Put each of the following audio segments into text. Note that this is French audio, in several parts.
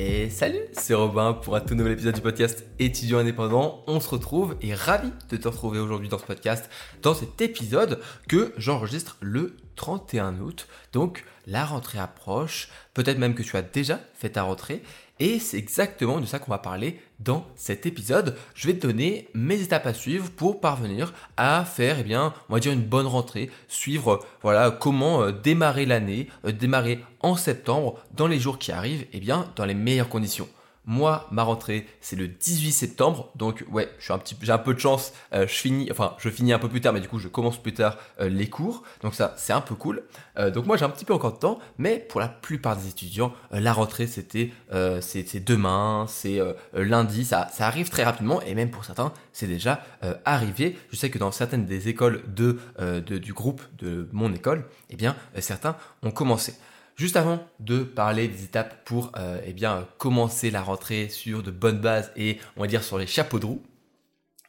Et salut, c'est Robin pour un tout nouvel épisode du podcast Étudiant indépendant. On se retrouve et ravi de te retrouver aujourd'hui dans ce podcast, dans cet épisode que j'enregistre le 31 août. Donc la rentrée approche, peut-être même que tu as déjà fait ta rentrée et c'est exactement de ça qu'on va parler dans cet épisode. Je vais te donner mes étapes à suivre pour parvenir à faire, eh bien, on va dire une bonne rentrée, suivre, voilà, comment euh, démarrer l'année, euh, démarrer en septembre, dans les jours qui arrivent, eh bien, dans les meilleures conditions. Moi, ma rentrée, c'est le 18 septembre, donc ouais, je suis un petit, j'ai un peu de chance. Euh, je finis, enfin, je finis un peu plus tard, mais du coup, je commence plus tard euh, les cours, donc ça, c'est un peu cool. Euh, donc moi, j'ai un petit peu encore de temps, mais pour la plupart des étudiants, la rentrée, c'était, c'est demain, c'est lundi, ça, ça arrive très rapidement, et même pour certains, c'est déjà arrivé. Je sais que dans certaines des écoles de, de, du groupe de mon école, eh bien, certains ont commencé. Juste avant de parler des étapes pour euh, eh commencer la rentrée sur de bonnes bases et on va dire sur les chapeaux de roue,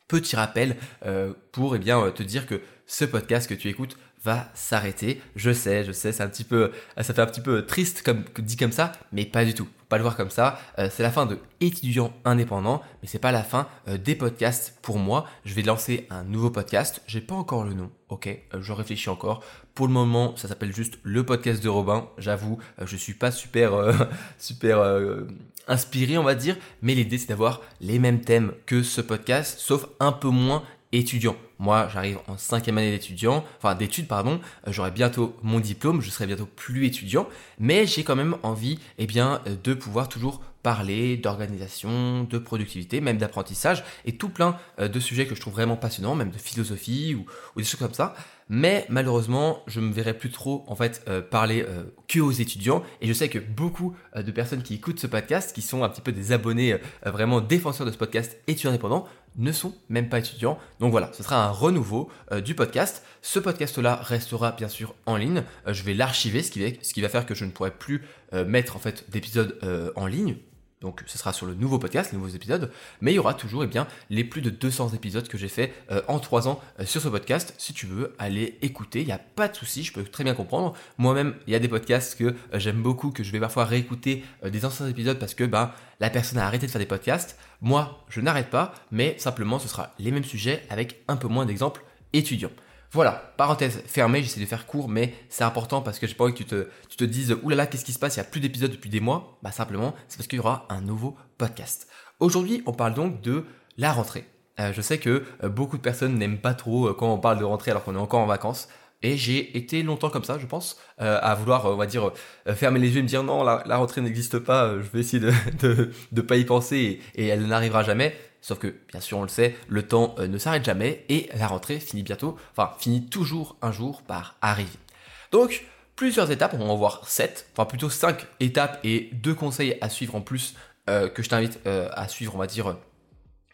petit rappel euh, pour eh bien, te dire que ce podcast que tu écoutes va s'arrêter. Je sais, je sais, c'est un petit peu, ça fait un petit peu triste comme dit comme ça, mais pas du tout. Pas le voir comme ça. Euh, c'est la fin de étudiant indépendant, mais c'est pas la fin des podcasts pour moi. Je vais lancer un nouveau podcast. J'ai pas encore le nom. Ok, je réfléchis encore. Pour le moment, ça s'appelle juste le podcast de Robin. J'avoue, euh, je suis pas super, euh, super euh, inspiré, on va dire, mais l'idée c'est d'avoir les mêmes thèmes que ce podcast, sauf un peu moins étudiant. Moi, j'arrive en cinquième année d'étudiant, enfin d'études, pardon. J'aurai bientôt mon diplôme, je serai bientôt plus étudiant, mais j'ai quand même envie, eh bien, de pouvoir toujours parler d'organisation, de productivité, même d'apprentissage et tout plein de sujets que je trouve vraiment passionnants, même de philosophie ou, des choses comme ça mais malheureusement, je me verrai plus trop en fait euh, parler euh, que aux étudiants. Et je sais que beaucoup euh, de personnes qui écoutent ce podcast, qui sont un petit peu des abonnés vraiment défenseurs de ce podcast étudiants indépendants, ne sont même pas étudiants. Donc voilà, ce sera un renouveau du podcast. Ce podcast-là restera bien sûr en ligne. je vais l'archiver, ce, ce qui va faire que je ne pourrai plus mettre en fait d'épisodes en ligne donc ce sera sur le nouveau podcast, les nouveaux épisodes, mais il y aura toujours eh bien, les plus de 200 épisodes que j'ai fait euh, en 3 ans euh, sur ce podcast. Si tu veux aller écouter, il n'y a pas de souci, je peux très bien comprendre. Moi-même, il y a des podcasts que euh, j'aime beaucoup, que je vais parfois réécouter des anciens épisodes parce que ben, la personne a arrêté de faire des podcasts. Moi, je n'arrête pas, mais simplement ce sera les mêmes sujets avec un peu moins d'exemples étudiants. Voilà, parenthèse fermée, j'essaie de faire court, mais c'est important parce que j'ai pas envie que tu te, tu te dises oulala, qu'est-ce qui se passe, il n'y a plus d'épisodes depuis des mois. Bah simplement, c'est parce qu'il y aura un nouveau podcast. Aujourd'hui, on parle donc de la rentrée. Euh, je sais que euh, beaucoup de personnes n'aiment pas trop euh, quand on parle de rentrée alors qu'on est encore en vacances. Et j'ai été longtemps comme ça, je pense, à vouloir, on va dire, fermer les yeux et me dire non, la, rentrée n'existe pas, je vais essayer de de pas y penser et elle n'arrivera jamais. Sauf que, bien sûr, on le sait, le temps euh, ne s'arrête jamais et la rentrée finit bientôt, enfin, finit toujours un jour par arriver. Donc, plusieurs étapes, on va en voir 7, enfin plutôt 5 étapes et deux conseils à suivre en plus euh, que je t'invite euh, à suivre, on va dire,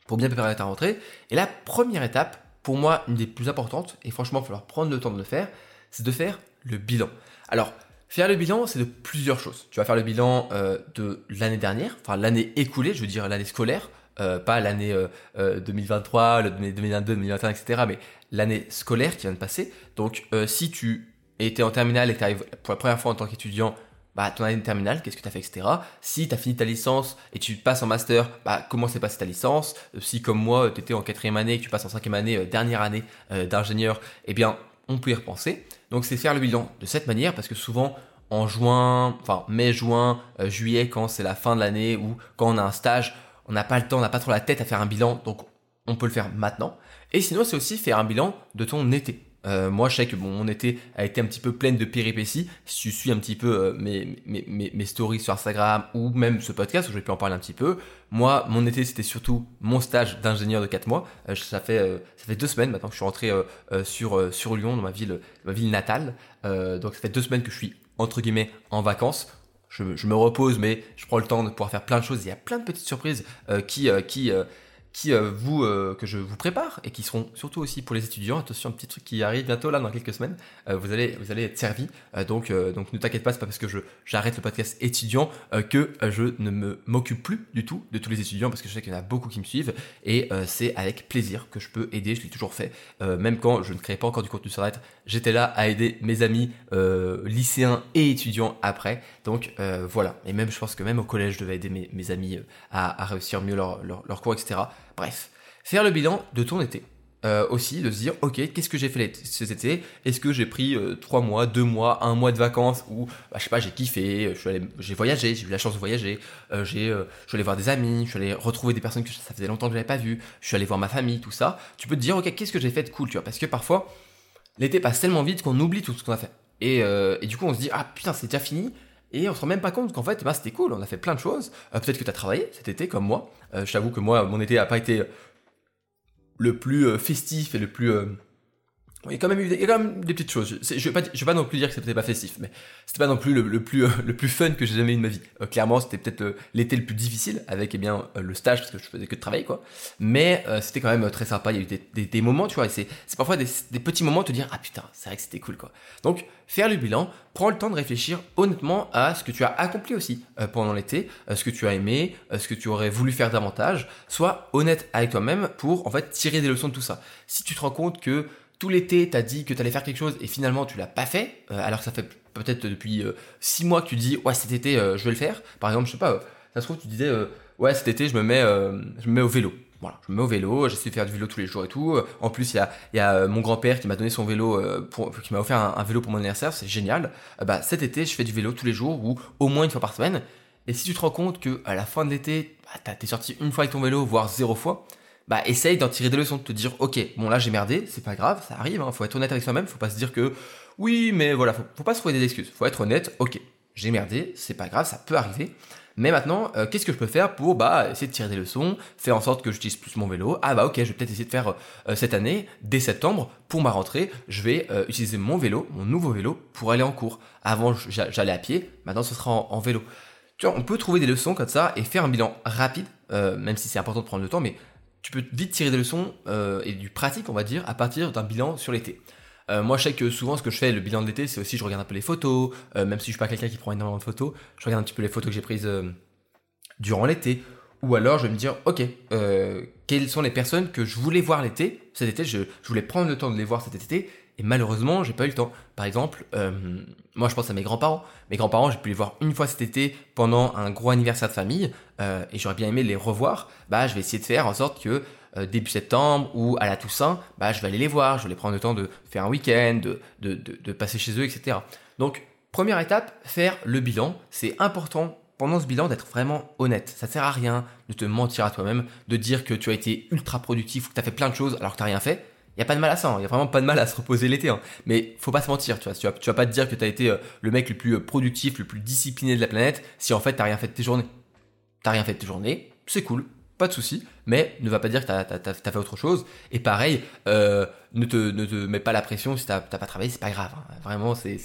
pour bien préparer ta rentrée. Et la première étape, pour moi, une des plus importantes, et franchement, il va falloir prendre le temps de le faire, c'est de faire le bilan. Alors, Faire le bilan, c'est de plusieurs choses. Tu vas faire le bilan de l'année dernière, enfin l'année écoulée, je veux dire l'année scolaire, euh, pas l'année 2023, 2022, 2021, etc., mais l'année scolaire qui vient de passer. Donc, euh, si tu étais en terminale et tu arrives pour la première fois en tant qu'étudiant, bah, ton année de terminale, qu'est-ce que tu as fait, etc. Si tu as fini ta licence et tu passes en master, bah, comment s'est passée ta licence? Euh, Si, comme moi, tu étais en quatrième année et que tu passes en cinquième année, dernière année d'ingénieur, eh bien, on peut y repenser. Donc, c'est faire le bilan de cette manière parce que souvent, en juin, enfin mai, juin, juillet, quand c'est la fin de l'année ou quand on a un stage, on n'a pas le temps, on n'a pas trop la tête à faire un bilan, donc on peut le faire maintenant. Et sinon, c'est aussi faire un bilan de ton été. Euh, moi, je sais que mon été a été un petit peu pleine de péripéties. Si tu suis un petit peu euh, mes, stories sur Instagram ou même ce podcast où je vais pu en parler un petit peu, moi, mon été, c'était surtout mon stage d'ingénieur de 4 mois. Euh, ça, fait, ça deux semaines maintenant que je suis rentré sur, sur Lyon, dans ma ville, ma ville natale. donc, ça fait deux semaines que je suis, entre guillemets, en vacances je, me repose, mais je prends le temps de pouvoir faire plein de choses. Il y a plein de petites surprises euh, qui, euh, qui, euh, qui euh, vous euh, que je vous prépare et qui seront surtout aussi pour les étudiants. Attention, un petit truc qui arrive bientôt là dans quelques semaines. Euh, vous allez vous allez être servi. donc donc ne t'inquiète pas, c'est pas parce que je j'arrête le podcast étudiant que je ne me m'occupe plus du tout de tous les étudiants parce que je sais qu'il y en a beaucoup qui me suivent et c'est avec plaisir que je peux aider. Je l'ai toujours fait, même quand je ne créais pas encore du contenu sur Internet. J'étais là à aider mes amis lycéens et étudiants après. Donc voilà. Et même je pense que même au collège, je devais aider mes, mes amis à, à, réussir mieux leur, leur cours, etc. Bref, faire le bilan de ton été. Euh, aussi de se dire ok qu'est-ce que j'ai fait cet été? Est-ce que j'ai pris euh, trois mois deux mois un mois de vacances ou bah, je sais pas j'ai kiffé j'ai voyagé j'ai eu la chance de voyager euh, j'ai je suis allé voir des amis je suis allé retrouver des personnes que ça faisait longtemps que je n'avais pas vues je suis allé voir ma famille tout ça. Tu peux te dire ok qu'est-ce que j'ai fait de cool tu vois? Parce que parfois l'été passe tellement vite qu'on oublie tout ce qu'on a fait. Et, et, du coup on se dit ah putain c'est déjà fini et on se rend même pas compte qu'en fait, bah, c'était cool, on a fait plein de choses. Euh, peut-être que tu as travaillé cet été comme moi. Euh, je t'avoue que moi, mon été n'a pas été le plus euh, festif et le plus il y a quand même eu des, petites choses. Je, je vais pas, non plus dire que c'était pas festif, mais c'était pas non plus le, plus euh, plus fun que j'ai jamais eu de ma vie. Euh, clairement, c'était peut-être euh, l'été le plus difficile avec eh bien le stage parce que je faisais que de travailler quoi. Mais c'était quand même très sympa. Il y a eu des, moments, tu vois. Et c'est, parfois des, des, petits moments de te dire ah putain, c'est vrai que c'était cool quoi. Donc faire le bilan, prends le temps de réfléchir honnêtement à ce que tu as accompli aussi pendant l'été, ce que tu as aimé, ce que tu aurais voulu faire davantage. Sois honnête avec toi-même pour en fait tirer des leçons de tout ça. Si tu te rends compte que tout l'été, t'as dit que t'allais faire quelque chose et finalement tu l'as pas fait, euh, alors que ça fait peut-être depuis 6 euh, mois que tu dis ouais cet été euh, je vais le faire. Par exemple, je sais pas, ça se trouve tu disais ouais cet été je me mets je me mets au vélo. Voilà, je me mets au vélo, j'essaie de faire du vélo tous les jours et tout. En plus, il y a, y a mon grand-père qui m'a donné son vélo, qui m'a offert un, vélo pour mon anniversaire, c'est génial. bah, cet été, je fais du vélo tous les jours ou au moins une fois par semaine. Et si tu te rends compte que à la fin de l'été, bah, t'es sorti une fois avec ton vélo, voire zéro fois, bah essaye d'en tirer des leçons, de te dire ok, bon là j'ai merdé, c'est pas grave, ça arrive, hein, faut être honnête avec soi-même, faut pas se dire que oui, mais voilà, faut, faut pas se trouver des excuses, faut être honnête, ok, j'ai merdé, c'est pas grave, ça peut arriver. Mais maintenant, euh, qu'est-ce que je peux faire pour bah, essayer de tirer des leçons, faire en sorte que j'utilise plus mon vélo Ah bah ok, je vais peut-être essayer de faire euh, cette année, dès septembre, pour ma rentrée, je vais euh, utiliser mon vélo, mon nouveau vélo, pour aller en cours. Avant, j'allais à pied, maintenant ce sera en, en, vélo. Tu vois, on peut trouver des leçons comme ça et faire un bilan rapide, même si c'est important de prendre le temps, mais tu peux vite tirer des leçons euh, et du pratique, on va dire, à partir d'un bilan sur l'été. Euh, moi, je sais que souvent, ce que je fais, le bilan de l'été, c'est aussi, je regarde un peu les photos, euh, même si je suis pas quelqu'un qui prend énormément de photos, je regarde un petit peu les photos que j'ai prises durant l'été. Ou alors, je vais me dire, ok, quelles sont les personnes que je voulais voir l'été Cet été, je, je, voulais prendre le temps de les voir cet été, et malheureusement, j'ai pas eu le temps. Par exemple, euh, moi je pense à mes grands-parents. Mes grands-parents, j'ai pu les voir une fois cet été pendant un gros anniversaire de famille, euh, et j'aurais bien aimé les revoir. Bah, je vais essayer de faire en sorte que euh, début septembre ou à la Toussaint, bah, je vais aller les voir. Je vais les prendre le temps de faire un week-end, de, de, de, de passer chez eux, etc. Donc, première étape, faire le bilan. C'est important pendant ce bilan d'être vraiment honnête. Ça sert à rien de te mentir à toi-même, de dire que tu as été ultra productif ou que tu as fait plein de choses alors que tu n'as rien fait. Il y a pas de mal à ça, il hein. a vraiment pas de mal à se reposer l'été. Hein. Mais faut pas se mentir, tu vois. Tu vas, pas te dire que tu as été euh, le mec le plus euh, productif, le plus discipliné de la planète si en fait t'as rien fait de tes journées. T'as rien fait de tes journées, c'est cool, pas de souci, mais ne va pas dire que t'as as, fait autre chose. Et pareil, euh, ne, te, mets pas la pression si t'as pas travaillé, c'est pas grave. Hein. Vraiment, c'est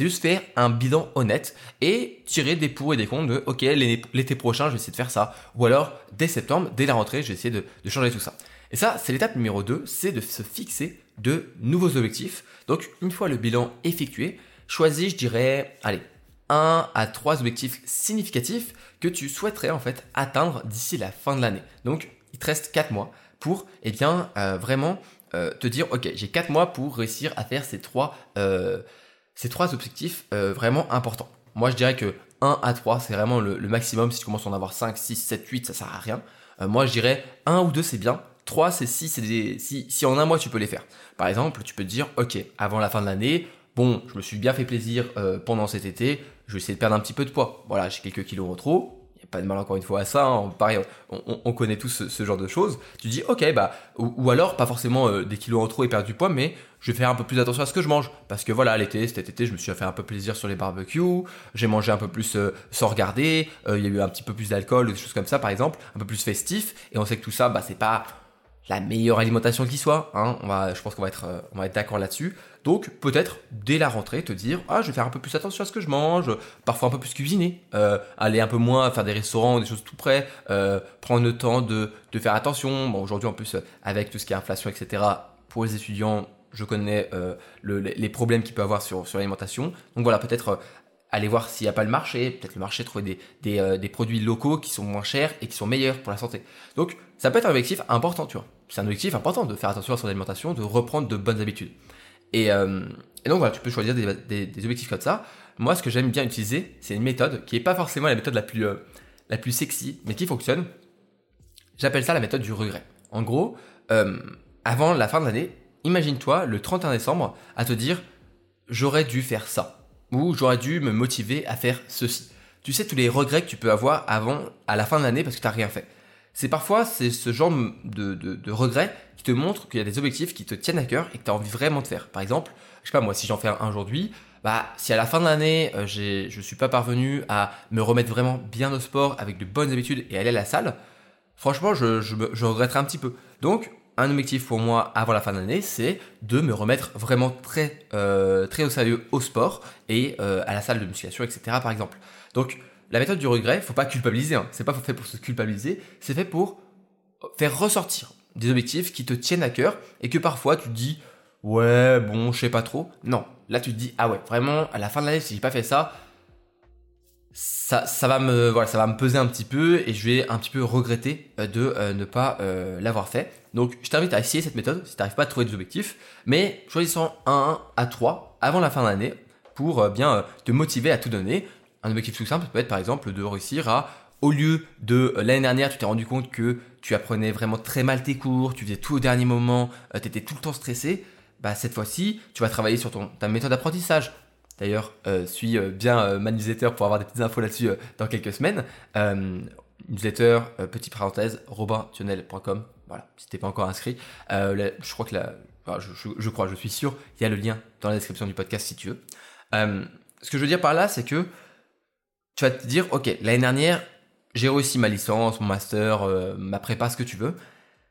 juste faire un bilan honnête et tirer des pour et des contre de ok, l'été prochain, je vais essayer de faire ça. Ou alors, dès septembre, dès la rentrée, je vais essayer de changer tout ça. Et ça, c'est l'étape numéro 2, c'est de se fixer de nouveaux objectifs. Donc, une fois le bilan effectué, choisis, je dirais, allez, un à trois objectifs significatifs que tu souhaiterais en fait atteindre d'ici la fin de l'année. Donc, il te reste 4 mois pour, eh bien, euh, vraiment euh, te dire, ok, j'ai 4 mois pour réussir à faire ces trois, euh, ces trois objectifs vraiment importants. Moi, je dirais que 1 à 3, c'est vraiment le, le, maximum. Si tu commences à en avoir 5, 6, 7, 8, ça sert à rien. moi, je dirais 1 ou 2, c'est bien. 3, c'est si, c'est si, si en un mois tu peux les faire. Par exemple, tu peux te dire, ok, avant la fin de l'année, bon, je me suis bien fait plaisir euh, pendant cet été, je vais essayer de perdre un petit peu de poids. Voilà, j'ai quelques kilos en trop. Il n'y a pas de mal encore une fois à ça. Hein. Pareil, on, connaît tous ce, genre de choses. Tu dis, ok, bah, ou, alors pas forcément euh, des kilos en trop et perdre du poids, mais je vais faire un peu plus attention à ce que je mange. Parce que voilà, l'été, cet été, je me suis fait un peu plaisir sur les barbecues. J'ai mangé un peu plus euh, sans regarder. Il y a eu un petit peu plus d'alcool, des choses comme ça, par exemple, un peu plus festif. Et on sait que tout ça, bah, c'est pas la meilleure alimentation qui soit. Hein. on va, je pense qu'on va être, euh, on va être d'accord là-dessus. Donc peut-être dès la rentrée te dire ah je vais faire un peu plus attention à ce que je mange, parfois un peu plus cuisiner, euh, aller un peu moins faire des restaurants, des choses tout près, euh, prendre le temps de, de faire attention. Bon aujourd'hui en plus avec tout ce qui est inflation etc. Pour les étudiants je connais les problèmes qu'il peut avoir sur, sur l'alimentation. Donc voilà peut-être aller voir s'il n'y a pas le marché, peut-être le marché trouver des, des, des, produits locaux qui sont moins chers et qui sont meilleurs pour la santé. Donc ça peut être un objectif important, tu vois c'est un objectif important de faire attention à son alimentation, de reprendre de bonnes habitudes. Et, euh, donc voilà, tu peux choisir des, objectifs comme ça. Moi, ce que j'aime bien utiliser, c'est une méthode qui n'est pas forcément la méthode la plus, euh, la plus sexy, mais qui fonctionne. J'appelle ça la méthode du regret. En gros, euh, avant la fin de l'année, imagine-toi le 31 décembre à te dire j'aurais dû faire ça ou j'aurais dû me motiver à faire ceci. Tu sais tous les regrets que tu peux avoir avant à la fin de l'année parce que tu n'as rien fait c'est parfois c'est ce genre de, de, regret qui te montre qu'il y a des objectifs qui te tiennent à cœur et que tu as envie vraiment de faire. Par exemple, je sais pas moi, si j'en fais un aujourd'hui, bah si à la fin de l'année euh, je je suis pas parvenu à me remettre vraiment bien au sport avec de bonnes habitudes et aller à la salle, franchement je, je, je regretterai un petit peu. Donc un objectif pour moi avant la fin de l'année, c'est de me remettre vraiment très euh, très au sérieux au sport et euh, à la salle de musculation, etc. Par exemple. Donc la méthode du regret, faut pas culpabiliser. Hein. C'est pas fait pour se culpabiliser, c'est fait pour faire ressortir des objectifs qui te tiennent à cœur et que parfois tu te dis ouais bon je sais pas trop. Non, là tu te dis ah ouais vraiment à la fin de l'année si j'ai pas fait ça, ça, ça va me voilà ça va me peser un petit peu et je vais un petit peu regretter euh, de euh, ne pas euh, l'avoir fait. Donc je t'invite à essayer cette méthode si tu n'arrives pas à trouver des objectifs, mais choisissant un à trois avant la fin de l'année pour bien te motiver à tout donner. Un objectif tout simple peut être par exemple de réussir à, au lieu de euh, l'année dernière, tu t'es rendu compte que tu apprenais vraiment très mal tes cours, tu faisais tout au dernier moment, euh, tu étais tout le temps stressé, bah cette fois-ci, tu vas travailler sur ton, ta méthode d'apprentissage. D'ailleurs, euh, suis bien ma newsletter pour avoir des petites infos là-dessus dans quelques semaines. newsletter, petite parenthèse, robintunnel.com. Voilà, si t'es pas encore inscrit. je crois que la, je, crois, je suis sûr, il y a le lien dans la description du podcast si tu veux. ce que je veux dire par là, c'est que tu vas te dire, ok, l'année dernière, j'ai réussi ma licence, mon master, euh, ma prépa, ce que tu veux.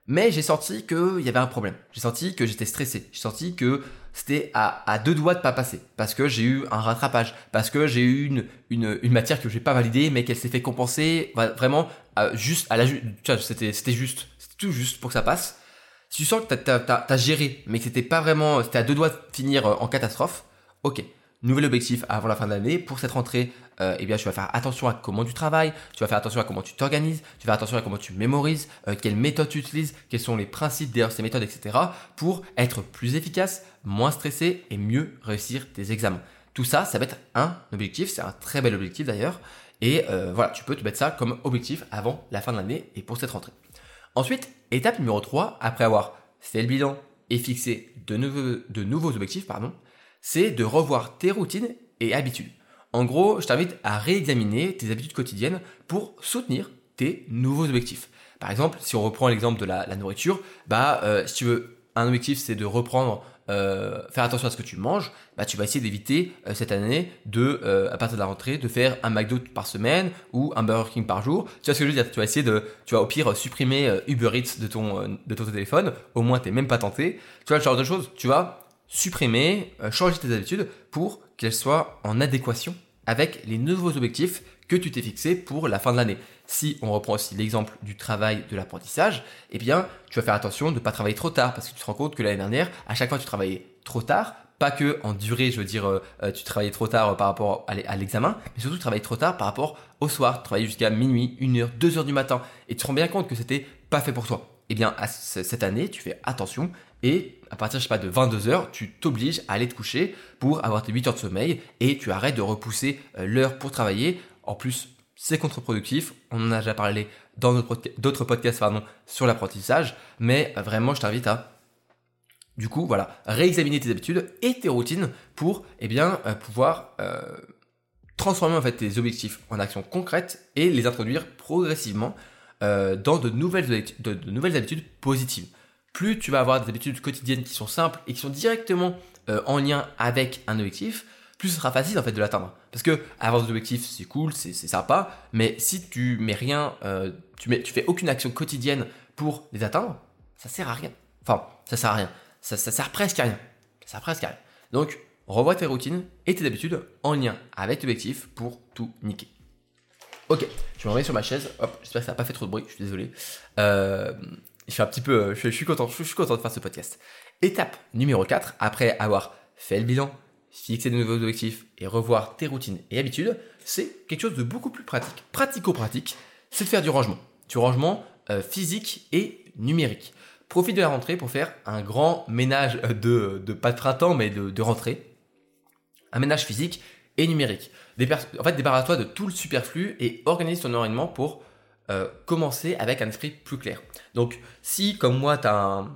Mais j'ai senti qu'il y avait un problème. J'ai senti que j'étais stressé. J'ai senti que c'était à, deux doigts de pas passer. Parce que j'ai eu un rattrapage. Parce que j'ai eu une, une, matière que je n'ai pas validée, mais qu'elle s'est fait compenser. Vraiment, juste à la, c'était, c'était juste. C'était tout juste pour que ça passe. Si tu sens que tu as, géré, mais que c'était pas vraiment, c'était à deux doigts de finir en catastrophe, ok. Nouvel objectif avant la fin de l'année. Pour cette rentrée, euh, eh bien, tu vas faire attention à comment tu travailles, tu vas faire attention à comment tu t'organises, tu vas faire attention à comment tu mémorises, euh, quelles méthodes tu utilises, quels sont les principes derrière ces méthodes, etc. pour être plus efficace, moins stressé et mieux réussir tes examens. Tout ça, ça va être un objectif, c'est un très bel objectif d'ailleurs. Et euh, voilà, tu peux te mettre ça comme objectif avant la fin de l'année et pour cette rentrée. Ensuite, étape numéro 3, après avoir fait le bilan et fixé de nouveaux, de nouveaux objectifs, pardon, c'est de revoir tes routines et habitudes. En gros, je t'invite à réexaminer tes habitudes quotidiennes pour soutenir tes nouveaux objectifs. Par exemple, si on reprend l'exemple de la, nourriture, bah, euh, si tu veux, un objectif c'est de reprendre, euh, faire attention à ce que tu manges, bah, tu vas essayer d'éviter euh, cette année de, à partir de la rentrée, de faire un McDo par semaine ou un Burger King par jour. Tu vois ce que je veux dire? Tu vas essayer de, tu vas au pire supprimer Uber Eats de ton, de ton téléphone. Au moins, t'es même pas tenté. Tu vois le genre de choses. Tu vas supprimer, changer tes habitudes pour qu'elles soient en adéquation avec les nouveaux objectifs que tu t'es fixés pour la fin de l'année. Si on reprend aussi l'exemple du travail de l'apprentissage, eh bien, tu vas faire attention de ne pas travailler trop tard parce que tu te rends compte que l'année dernière, à chaque fois tu travaillais trop tard, pas que en durée, je veux dire, euh, euh, tu travaillais trop tard euh, par rapport à l'examen, mais surtout tu travaillais trop tard par rapport au soir, tu travaillais jusqu'à minuit, 1 heure, 2 heures du matin, et tu te rends bien compte que c'était pas fait pour toi. Eh bien, cette année, tu fais attention et à partir, de 22 heures, tu t'obliges à aller te coucher pour avoir tes 8 heures de sommeil et tu arrêtes de repousser euh, l'heure pour travailler. En plus, c'est contre-productif. On en a déjà parlé dans d'autres podcasts pardon, sur l'apprentissage, mais euh, vraiment, je t'invite à du coup, voilà, réexaminer tes habitudes et tes routines pour, eh euh, pouvoir transformer en fait tes objectifs en actions concrètes et les introduire progressivement dans de nouvelles habitudes positives plus tu vas avoir des habitudes quotidiennes qui sont simples et qui sont directement euh, en lien avec un objectif, plus ce sera facile en fait de l'atteindre. Parce que avoir des objectifs, c'est cool, c'est sympa, mais si tu mets rien, euh, tu, fais aucune action quotidienne pour les atteindre, ça sert à rien. Enfin, ça sert à rien. Ça, ça sert presque à rien. Ça sert presque à rien. Donc, revois tes routines et tes habitudes en lien avec l'objectif pour tout niquer. Ok, je me remets sur ma chaise. Hop, j'espère que ça n'a pas fait trop de bruit. Je suis désolé. Euh, je suis un petit peu, je, suis content, je suis content de faire ce podcast. Étape numéro 4, après avoir fait le bilan, fixé de nouveaux objectifs et revoir tes routines et habitudes, c'est quelque chose de beaucoup plus pratique, pratico-pratique, c'est de faire du rangement. Du rangement euh, physique et numérique. Profite de la rentrée pour faire un grand ménage de, de pas de printemps, mais de, de rentrée. Un ménage physique et numérique. en fait, débarrasse-toi de tout le superflu et organise ton environnement pour euh, commencer avec un esprit plus clair. Donc, si comme moi, tu as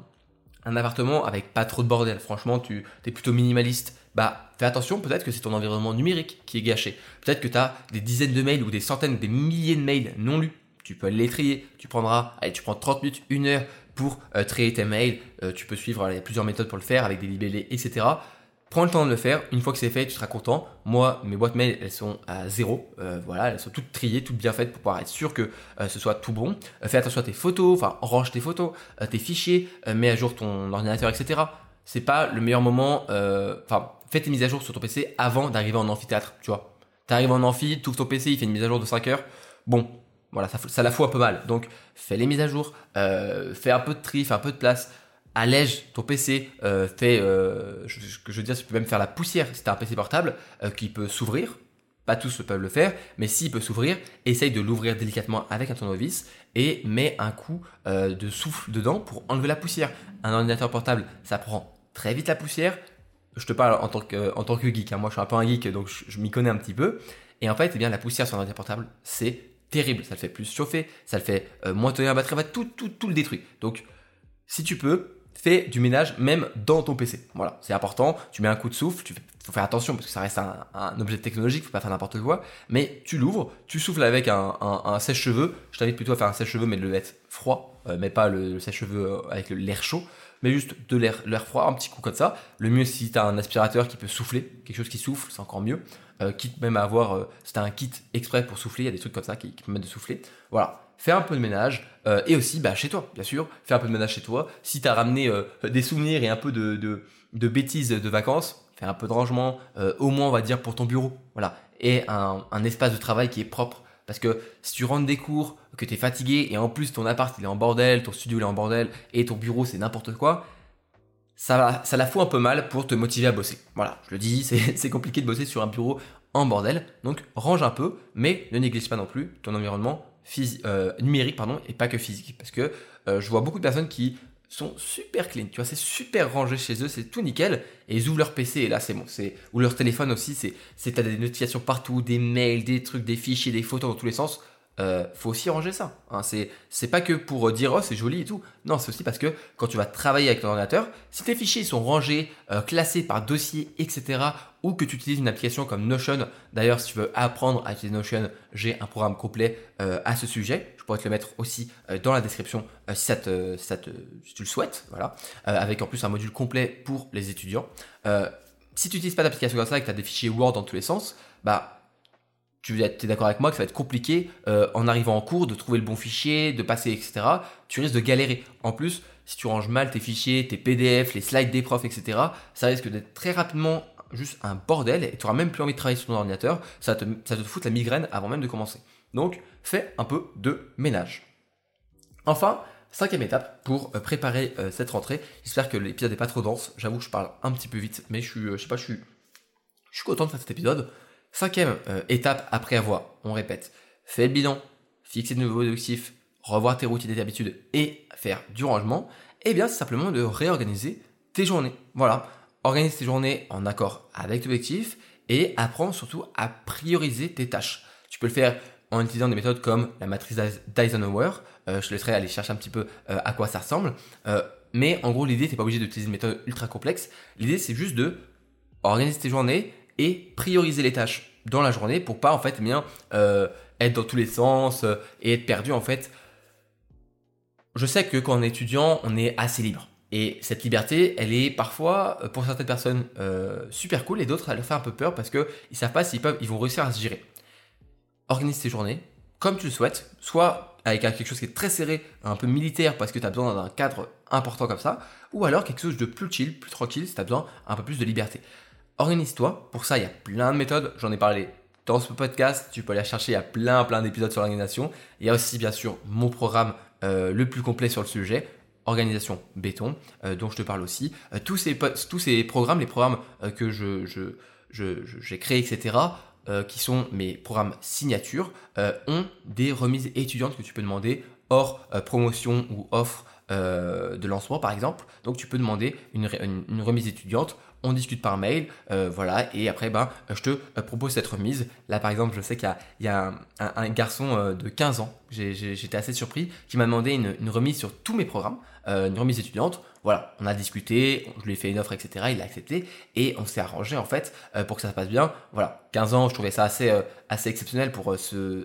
un, appartement avec pas trop de bordel, franchement, tu es plutôt minimaliste, bah fais attention, peut-être que c'est ton environnement numérique qui est gâché. Peut-être que tu as des dizaines de mails ou des centaines des milliers de mails non lus. Tu peux aller les trier. Tu prendras, tu prends 30 minutes, une heure pour euh, trier tes mails. Euh, tu peux suivre, plusieurs méthodes pour le faire avec des libellés, etc. Prends le temps de le faire. Une fois que c'est fait, tu seras content. Moi, mes boîtes mail, elles sont à zéro. Euh, voilà, elles sont toutes triées, toutes bien faites pour pouvoir être sûr que euh, ce soit tout bon. Euh, fais attention à tes photos, enfin, range tes photos, tes fichiers, mets à jour ton ordinateur, etc. C'est pas le meilleur moment. Enfin, fais tes mises à jour sur ton PC avant d'arriver en amphithéâtre, tu vois. T'arrives en amphi, ouvres ton PC, il fait une mise à jour de 5 heures. Bon, voilà, ça, ça la fout un peu mal. Donc, fais les mises à jour, fais un peu de tri, fais un peu de place allège ton PC, euh, fait, euh, je, veux dire, tu peux même faire la poussière si tu un PC portable euh, qui peut s'ouvrir. Pas tous peuvent le faire, mais s'il peut s'ouvrir, essaye de l'ouvrir délicatement avec un tournevis et mets un coup de souffle dedans pour enlever la poussière. Un ordinateur portable, ça prend très vite la poussière. Je te parle en tant que, tant que geek, hein. moi je suis un peu un geek donc je, m'y connais un petit peu. Et en fait, eh bien, la poussière sur un ordinateur portable, c'est terrible. Ça le fait plus chauffer, ça le fait moins tenir la batterie, tout, tout, tout le détruire. Donc, si tu peux, fais du ménage même dans ton PC. Voilà, c'est important. Tu mets un coup de souffle, tu faut faire attention parce que ça reste un, objet technologique, faut pas faire n'importe quoi. Mais tu l'ouvres, tu souffles avec un, sèche-cheveux. Je t'invite plutôt à faire un sèche-cheveux, mais de le mettre froid, euh, mais pas le, sèche-cheveux euh, avec l'air chaud, mais juste de l'air froid, un petit coup comme ça. Le mieux si tu as un aspirateur qui peut souffler, quelque chose qui souffle, c'est encore mieux. Euh, quitte même à avoir, euh, c'est un kit exprès pour souffler, il y a des trucs comme ça qui, qui permettent de souffler. Voilà, fais un peu de ménage euh, et aussi bah, chez toi, bien sûr, fais un peu de ménage chez toi. Si tu as ramené euh, des souvenirs et un peu de, de, bêtises de vacances, fais un peu de rangement, euh, au moins on va dire pour ton bureau, voilà, et un, un, espace de travail qui est propre. Parce que si tu rentres des cours, que tu es fatigué et en plus ton appart il est en bordel, ton studio il est en bordel et ton bureau c'est n'importe quoi, ça, ça la fout un peu mal pour te motiver à bosser. Voilà, je le dis, c'est compliqué de bosser sur un bureau en bordel. Donc range un peu, mais ne néglige pas non plus ton environnement euh, numérique pardon, et pas que physique. Parce que euh, je vois beaucoup de personnes qui sont super clean, tu vois, c'est super rangé chez eux, c'est tout nickel, et ils ouvrent leur PC et là c'est bon, c'est ou leur téléphone aussi, c'est c'est t'as des notifications partout, des mails, des trucs, des fichiers, des photos dans tous les sens. Euh, faut aussi ranger ça. Hein. C'est, pas que pour dire oh c'est joli et tout. Non, c'est aussi parce que quand tu vas travailler avec ton ordinateur, si tes fichiers sont rangés, euh, classés par dossier, etc., ou que tu utilises une application comme Notion, d'ailleurs si tu veux apprendre à utiliser Notion, j'ai un programme complet euh, à ce sujet. Je pourrais te le mettre aussi dans la description si tu le souhaites, voilà, avec en plus un module complet pour les étudiants. si tu n'utilises pas d'application comme ça et que tu as des fichiers Word dans tous les sens, bah tu es d'accord avec moi que ça va être compliqué euh, en arrivant en cours de trouver le bon fichier, de passer, etc. Tu risques de galérer. En plus, si tu ranges mal tes fichiers, tes PDF, les slides des profs, etc., ça risque d'être très rapidement juste un bordel et tu n'auras même plus envie de travailler sur ton ordinateur. Ça te, ça te fout la migraine avant même de commencer. Donc, fais un peu de ménage. Enfin, cinquième étape pour euh, préparer euh, cette rentrée. J'espère que l'épisode n'est pas trop dense. J'avoue que je parle un petit peu vite, mais je suis, sais pas, je suis, je suis content de faire cet épisode. Cinquième euh, étape après avoir, on répète, fait le bilan, fixer de nouveaux objectifs, revoir tes routines et tes habitudes et faire du rangement, eh bien c'est simplement de réorganiser tes journées. Voilà, organise tes journées en accord avec tes objectifs et apprends surtout à prioriser tes tâches. Tu peux le faire en utilisant des méthodes comme la matrice d'Eisenhower. Euh, je te laisserai aller chercher un petit peu euh, à quoi ça ressemble. mais en gros, l'idée, tu n'es pas obligé d'utiliser une méthode ultra complexe. L'idée, c'est juste de organiser tes journées et prioriser les tâches dans la journée pour pas en fait bien euh, être dans tous les sens euh, et être perdu en fait. Je sais que quand on est étudiant, on est assez libre. Et cette liberté, elle est parfois, euh, pour certaines personnes, super cool, et d'autres, elle leur fait un peu peur parce qu'ils savent pas s'ils ils vont réussir à se gérer. Organise tes journées, comme tu le souhaites, soit avec quelque chose qui est très serré, un peu militaire parce que tu as besoin d'un cadre important comme ça, ou alors quelque chose de plus chill, plus tranquille si tu as besoin un peu plus de liberté. Organise-toi, pour ça il y a plein de méthodes, j'en ai parlé dans ce podcast, tu peux aller chercher, il y a plein plein d'épisodes sur l'organisation. Il y a aussi bien sûr mon programme euh, le plus complet sur le sujet, organisation béton, euh, dont je te parle aussi. Euh, tous, ces, programmes, les programmes que j'ai créés, etc., qui sont mes programmes signature, ont des remises étudiantes que tu peux demander hors promotion ou offre de lancement par exemple. Donc tu peux demander une remise étudiante on discute par mail, euh, voilà, et après, ben, je te euh, propose cette remise. Là, par exemple, je sais qu'il y a, un, garçon euh, de 15 ans, j'étais assez surpris, qui m'a demandé une, remise sur tous mes programmes, une remise étudiante. Voilà, on a discuté, je lui ai fait une offre, etc. Il a accepté, et on s'est arrangé, en fait, pour que ça se passe bien. Voilà, 15 ans, je trouvais ça assez, exceptionnel pour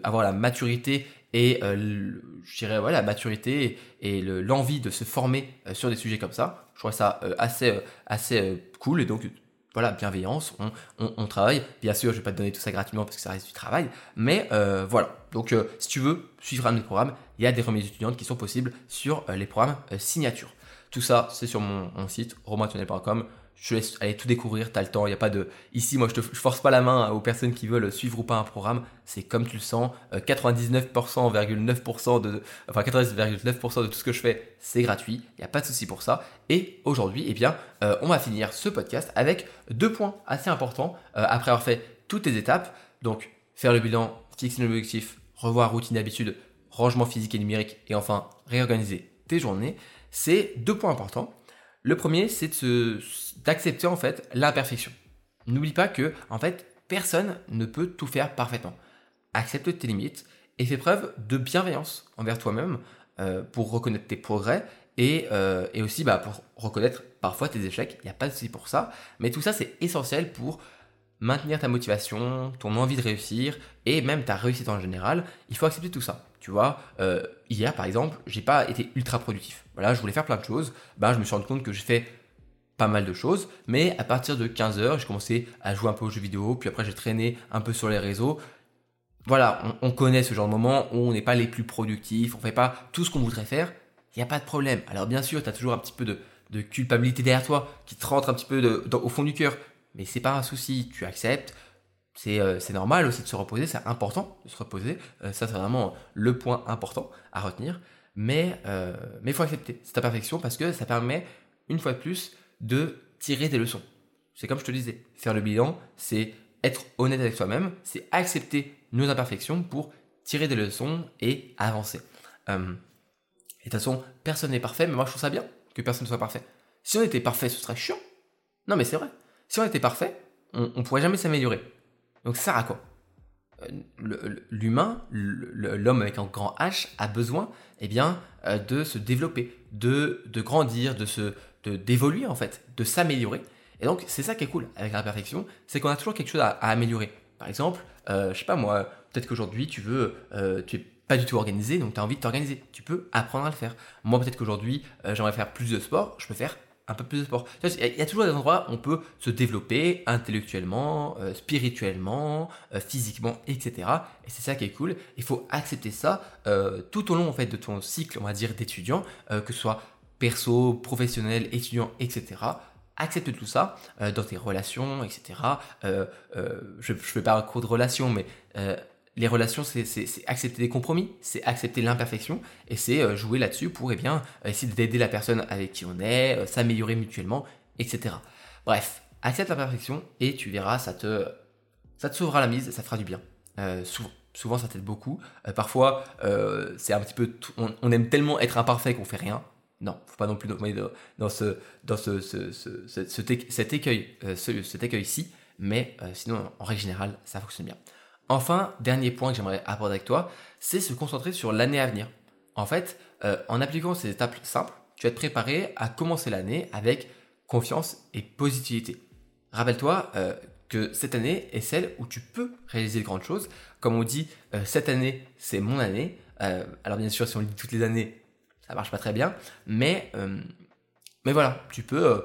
avoir la maturité et je dirais voilà, la maturité et l'envie de se former sur des sujets comme ça. Je trouve ça assez, assez cool et donc voilà, bienveillance, on, travaille. Bien sûr, je vais pas te donner tout ça gratuitement parce que ça reste du travail, mais euh, voilà. Donc, euh, si tu veux suivre un de mes programmes, il y a des remises étudiantes qui sont possibles sur euh, les programmes signature. Tout ça, c'est sur mon, mon site romaintunnel.com je te laisse aller tout découvrir, tu as le temps, il n'y a pas de... Ici, moi, je ne force pas la main aux personnes qui veulent suivre ou pas un programme, c'est comme tu le sens, 99,9% de... Enfin, 99,9% de tout ce que je fais, c'est gratuit, il n'y a pas de souci pour ça. Et aujourd'hui, eh bien, euh, on va finir ce podcast avec deux points assez importants, euh, après avoir fait toutes les étapes, donc faire le bilan, fixer l'objectif, revoir routine d'habitude, rangement physique et numérique, et enfin, réorganiser tes journées, c'est deux points importants. Le premier, c'est d'accepter en fait l'imperfection. N'oublie pas que en fait, personne ne peut tout faire parfaitement. Accepte tes limites et fais preuve de bienveillance envers toi-même euh, pour reconnaître tes progrès et, euh, aussi bah, pour reconnaître parfois tes échecs. Il n'y a pas de souci pour ça, mais tout ça c'est essentiel pour maintenir ta motivation, ton envie de réussir et même ta réussite en général. Il faut accepter tout ça. Tu vois, euh, hier par exemple, j'ai pas été ultra productif. Voilà, je voulais faire plein de choses. Ben, je me suis rendu compte que j'ai fait pas mal de choses, mais à partir de 15h, j'ai commencé à jouer un peu aux jeux vidéo, puis après j'ai traîné un peu sur les réseaux. Voilà, on, connaît ce genre de moment où on n'est pas les plus productifs, on fait pas tout ce qu'on voudrait faire, il n'y a pas de problème. Alors bien sûr, tu as toujours un petit peu de, culpabilité derrière toi qui te rentre un petit peu au fond du cœur, mais c'est pas un souci, tu acceptes, euh, c'est normal aussi de se reposer, c'est important de se reposer. Euh, ça, c'est vraiment le point important à retenir. Mais euh, il faut accepter cette imperfection parce que ça permet, une fois de plus, de tirer des leçons. C'est comme je te disais, faire le bilan, c'est être honnête avec soi-même, c'est accepter nos imperfections pour tirer des leçons et avancer. et de toute façon, personne n'est parfait, mais moi je trouve ça bien que personne ne soit parfait. Si on était parfait, ce serait chiant. Non, mais c'est vrai. Si on était parfait, on ne pourrait jamais s'améliorer. Donc ça sert à quoi euh, L'humain, l'homme avec un grand H, a besoin eh bien, euh, de se développer, de, de grandir, de se d'évoluer en fait, de s'améliorer. Et donc c'est ça qui est cool avec la perfection, c'est qu'on a toujours quelque chose à, améliorer. Par exemple, euh, je sais pas moi, peut-être qu'aujourd'hui tu veux, euh, tu es pas du tout organisé, donc tu as envie de t'organiser. Tu peux apprendre à le faire. Moi peut-être qu'aujourd'hui j'aimerais faire plus de sport, je peux faire un peu plus de sport. Il y a toujours des endroits où on peut se développer intellectuellement, euh, spirituellement, euh, physiquement, etc. Et c'est ça qui est cool. Il faut accepter ça euh, tout au long en fait de ton cycle, on va dire, d'étudiant, que ce soit perso, professionnel, étudiant, etc. Accepte tout ça dans tes relations, etc. je ne fais pas un cours de relations, mais les relations, c'est accepter des compromis, c'est accepter l'imperfection, et c'est euh, jouer là-dessus pour eh bien, essayer d'aider la personne avec qui on est, euh, s'améliorer mutuellement, etc. Bref, accepte l'imperfection et tu verras, ça te, ça te sauvera la mise, ça fera du bien. Euh, souvent. Souvent, ça t'aide beaucoup. parfois, c'est un petit peu. On, aime tellement être imparfait qu'on fait rien. Non, faut pas non plus dans ce, dans ce, ce, ce cet écueil, cet écueil-ci. Mais sinon, en règle générale, ça fonctionne bien. Enfin, dernier point que j'aimerais aborder avec toi, c'est se concentrer sur l'année à venir. En fait, euh, en appliquant ces étapes simples, tu vas te préparer à commencer l'année avec confiance et positivité. Rappelle-toi euh, que cette année est celle où tu peux réaliser de grandes choses. Comme on dit, euh, cette année, c'est mon année. alors bien sûr, si on le dit toutes les années, ça marche pas très bien. Mais, mais voilà, tu peux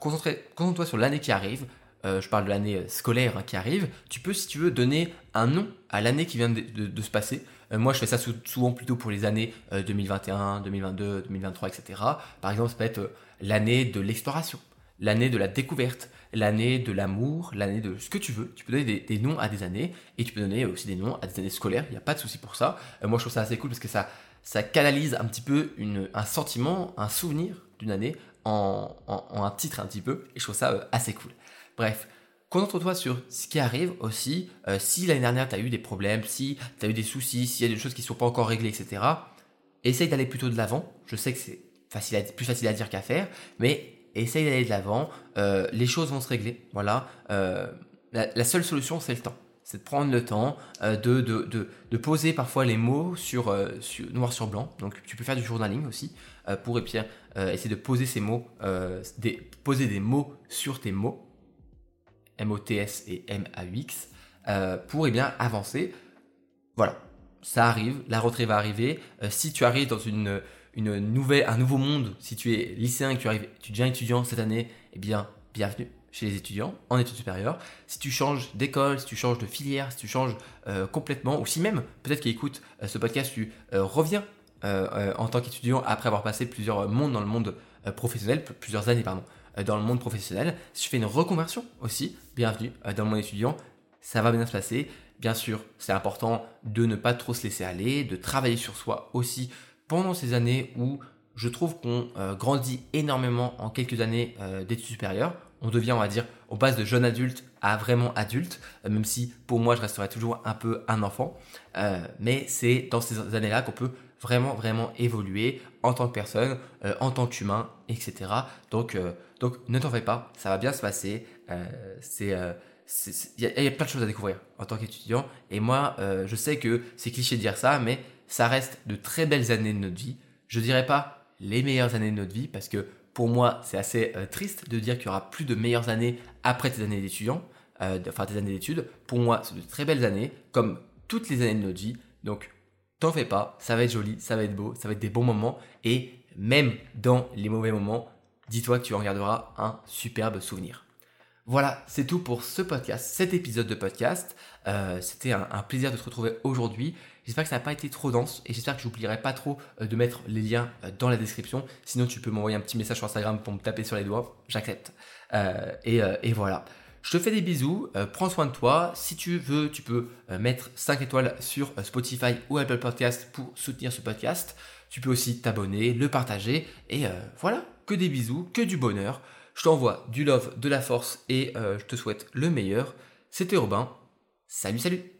concentrer, concentre-toi sur l'année qui arrive, euh, je parle de l'année scolaire hein, qui arrive, tu peux, si tu veux, donner un nom à l'année qui vient de, se passer. moi, je fais ça souvent plutôt pour les années 2021, 2022, 2023, etc. Par exemple, ça peut être l'année de l'exploration, l'année de la découverte, l'année de l'amour, l'année de ce que tu veux. Tu peux donner des, noms à des années et tu peux donner aussi des noms à des années scolaires. Il n'y a pas de souci pour ça. moi, je trouve ça assez cool parce que ça, ça canalise un petit peu une, un sentiment, un souvenir d'une année en, un titre un petit peu. Et je trouve ça assez cool. Bref, Concentre-toi sur ce qui arrive aussi. Euh, si l'année dernière, tu as eu des problèmes, si tu as eu des soucis, s'il y a des choses qui ne sont pas encore réglées, etc., essaye d'aller plutôt de l'avant. Je sais que c'est plus facile à dire qu'à faire, mais essaye d'aller de l'avant. Euh, les choses vont se régler. Voilà. Euh, la, seule solution, c'est le temps. C'est de prendre le temps de, poser parfois les mots sur, noir sur blanc. Donc, tu peux faire du journaling aussi pour et bien, essayer de poser ces mots, poser des mots sur tes mots MOTS et MAUX, euh, pour eh bien, avancer. Voilà, ça arrive, la rentrée va arriver. Euh, si tu arrives dans une, une nouvelle, un nouveau monde, si tu es lycéen et que tu, arrives, tu deviens étudiant cette année, eh bien, bienvenue chez les étudiants en études supérieures. Si tu changes d'école, si tu changes de filière, si tu changes euh, complètement, ou si même, peut-être qu'ils écoutent ce podcast, tu reviens en tant qu'étudiant après avoir passé plusieurs mondes dans le monde professionnel, plusieurs années, pardon, euh, dans le monde professionnel. Si tu fais une reconversion aussi, bienvenue euh, dans le monde étudiant. Ça va bien se passer. Bien sûr, c'est important de ne pas trop se laisser aller, de travailler sur soi aussi pendant ces années où je trouve qu'on euh, grandit énormément en quelques années d'études supérieures. On devient, on va dire, on passe de jeune adulte à vraiment adulte, même si pour moi je resterai toujours un peu un enfant. mais c'est dans ces années-là qu'on peut vraiment, vraiment évoluer en tant que personne, en tant qu'humain, etc. Donc, donc ne t'en fais pas, ça va bien se passer. Euh, c'est euh, il y, a plein de choses à découvrir en tant qu'étudiant. Et moi, euh, je sais que c'est cliché de dire ça, mais ça reste de très belles années de notre vie. Je dirais pas les meilleures années de notre vie, parce que pour moi, c'est assez triste de dire qu'il y aura plus de meilleures années après tes années d'étudiant, enfin tes années d'études. Pour moi, c'est de très belles années, comme toutes les années de notre vie. Donc, t'en fais pas, ça va être joli, ça va être beau, ça va être des bons moments. Et même dans les mauvais moments, dis-toi que tu en garderas un superbe souvenir. Voilà, c'est tout pour ce podcast, cet épisode de podcast. Euh, c'était un, plaisir de te retrouver aujourd'hui. J'espère que ça n'a pas été trop dense et j'espère que je n'oublierai pas trop euh, de mettre les liens euh, dans la description. Sinon, tu peux m'envoyer un petit message sur Instagram pour me taper sur les doigts. J'accepte. Et, et, voilà. Je te fais des bisous, prends soin de toi. Si tu veux, tu peux mettre 5 étoiles sur Spotify ou Apple Podcast pour soutenir ce podcast. Tu peux aussi t'abonner, le partager et voilà, que des bisous, que du bonheur. Je t'envoie du love, de la force et euh, je te souhaite le meilleur. C'était Urbain. Salut, salut